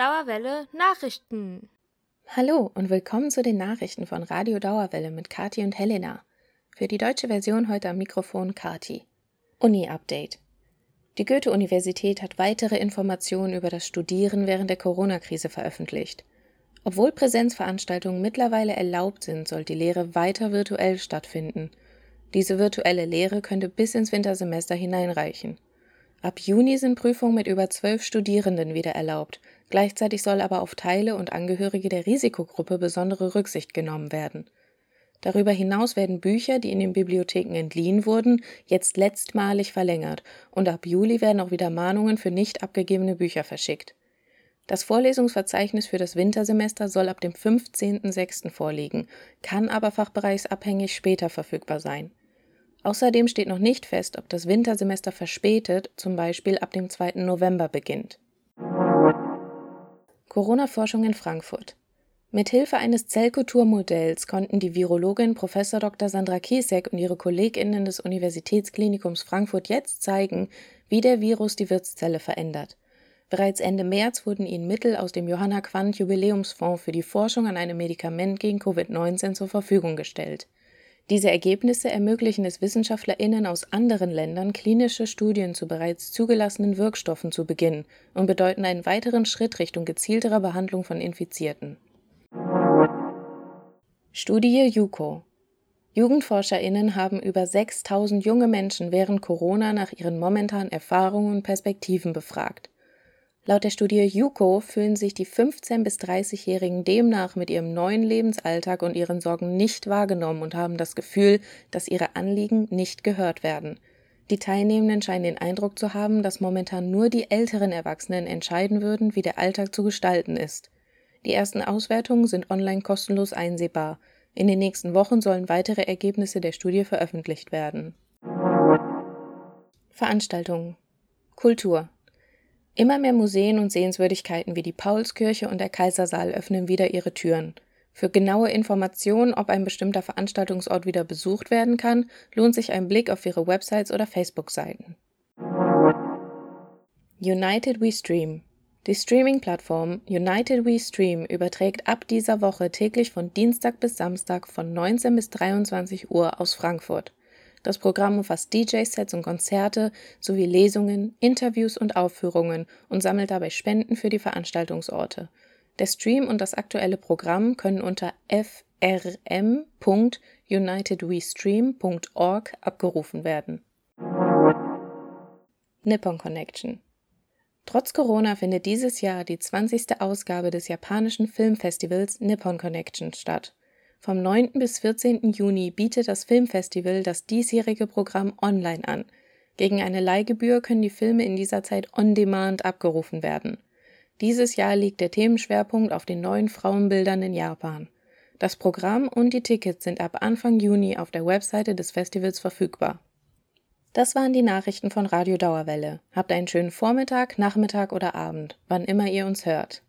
Dauerwelle Nachrichten. Hallo und willkommen zu den Nachrichten von Radio Dauerwelle mit Kati und Helena. Für die deutsche Version heute am Mikrofon Kati. Uni-Update. Die Goethe-Universität hat weitere Informationen über das Studieren während der Corona-Krise veröffentlicht. Obwohl Präsenzveranstaltungen mittlerweile erlaubt sind, soll die Lehre weiter virtuell stattfinden. Diese virtuelle Lehre könnte bis ins Wintersemester hineinreichen. Ab Juni sind Prüfungen mit über zwölf Studierenden wieder erlaubt. Gleichzeitig soll aber auf Teile und Angehörige der Risikogruppe besondere Rücksicht genommen werden. Darüber hinaus werden Bücher, die in den Bibliotheken entliehen wurden, jetzt letztmalig verlängert und ab Juli werden auch wieder Mahnungen für nicht abgegebene Bücher verschickt. Das Vorlesungsverzeichnis für das Wintersemester soll ab dem 15.06. vorliegen, kann aber fachbereichsabhängig später verfügbar sein. Außerdem steht noch nicht fest, ob das Wintersemester verspätet, zum Beispiel ab dem 2. November beginnt. Corona-Forschung in Frankfurt. Mithilfe eines Zellkulturmodells konnten die Virologin Prof. Dr. Sandra Kiesek und ihre KollegInnen des Universitätsklinikums Frankfurt jetzt zeigen, wie der Virus die Wirtszelle verändert. Bereits Ende März wurden ihnen Mittel aus dem Johanna Quandt Jubiläumsfonds für die Forschung an einem Medikament gegen Covid-19 zur Verfügung gestellt. Diese Ergebnisse ermöglichen es WissenschaftlerInnen aus anderen Ländern, klinische Studien zu bereits zugelassenen Wirkstoffen zu beginnen und bedeuten einen weiteren Schritt Richtung gezielterer Behandlung von Infizierten. Studie JUCO JugendforscherInnen haben über 6000 junge Menschen während Corona nach ihren momentanen Erfahrungen und Perspektiven befragt. Laut der Studie JUCO fühlen sich die 15- bis 30-Jährigen demnach mit ihrem neuen Lebensalltag und ihren Sorgen nicht wahrgenommen und haben das Gefühl, dass ihre Anliegen nicht gehört werden. Die Teilnehmenden scheinen den Eindruck zu haben, dass momentan nur die älteren Erwachsenen entscheiden würden, wie der Alltag zu gestalten ist. Die ersten Auswertungen sind online kostenlos einsehbar. In den nächsten Wochen sollen weitere Ergebnisse der Studie veröffentlicht werden. Veranstaltungen Kultur Immer mehr Museen und Sehenswürdigkeiten wie die Paulskirche und der Kaisersaal öffnen wieder ihre Türen. Für genaue Informationen, ob ein bestimmter Veranstaltungsort wieder besucht werden kann, lohnt sich ein Blick auf ihre Websites oder Facebook-Seiten. United We Stream Die Streaming-Plattform United We Stream überträgt ab dieser Woche täglich von Dienstag bis Samstag von 19 bis 23 Uhr aus Frankfurt. Das Programm umfasst DJ-Sets und Konzerte sowie Lesungen, Interviews und Aufführungen und sammelt dabei Spenden für die Veranstaltungsorte. Der Stream und das aktuelle Programm können unter frm.unitedwestream.org abgerufen werden. Nippon Connection Trotz Corona findet dieses Jahr die 20. Ausgabe des japanischen Filmfestivals Nippon Connection statt. Vom 9. bis 14. Juni bietet das Filmfestival das diesjährige Programm online an. Gegen eine Leihgebühr können die Filme in dieser Zeit on demand abgerufen werden. Dieses Jahr liegt der Themenschwerpunkt auf den neuen Frauenbildern in Japan. Das Programm und die Tickets sind ab Anfang Juni auf der Webseite des Festivals verfügbar. Das waren die Nachrichten von Radio Dauerwelle. Habt einen schönen Vormittag, Nachmittag oder Abend, wann immer ihr uns hört.